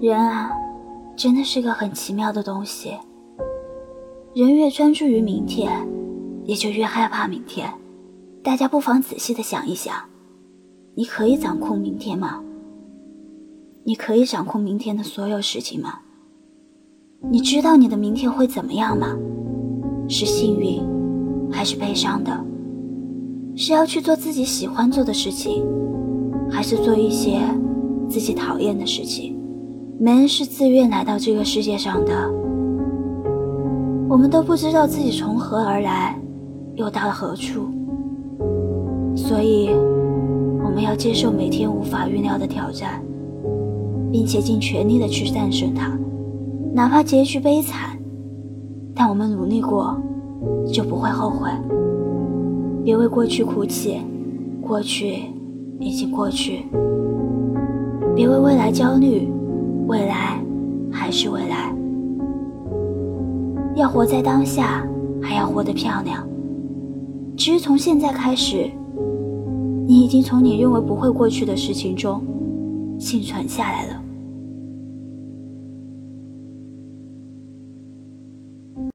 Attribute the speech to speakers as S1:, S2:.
S1: 人啊，真的是个很奇妙的东西。人越专注于明天，也就越害怕明天。大家不妨仔细的想一想：你可以掌控明天吗？你可以掌控明天的所有事情吗？你知道你的明天会怎么样吗？是幸运，还是悲伤的？是要去做自己喜欢做的事情，还是做一些自己讨厌的事情？没人是自愿来到这个世界上的，我们都不知道自己从何而来，又到了何处。所以，我们要接受每天无法预料的挑战，并且尽全力的去战胜它，哪怕结局悲惨，但我们努力过，就不会后悔。别为过去哭泣，过去已经过去；别为未来焦虑。未来还是未来，要活在当下，还要活得漂亮。其实从现在开始，你已经从你认为不会过去的事情中幸存下来了。